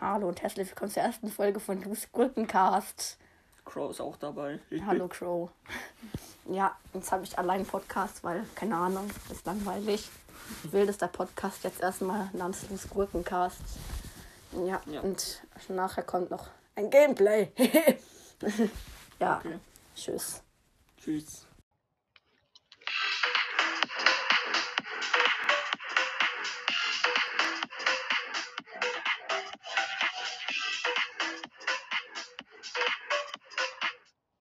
Hallo und herzlich willkommen zur ersten Folge von Du's Gurkencast. Crow ist auch dabei. Hallo Crow. Ja, jetzt habe ich allein Podcast, weil, keine Ahnung, ist langweilig. Wildester Podcast jetzt erstmal namens Du's Gurkencast. Ja, Ja. und nachher kommt noch ein Gameplay. ja, Okay. tschüss. Tschüss.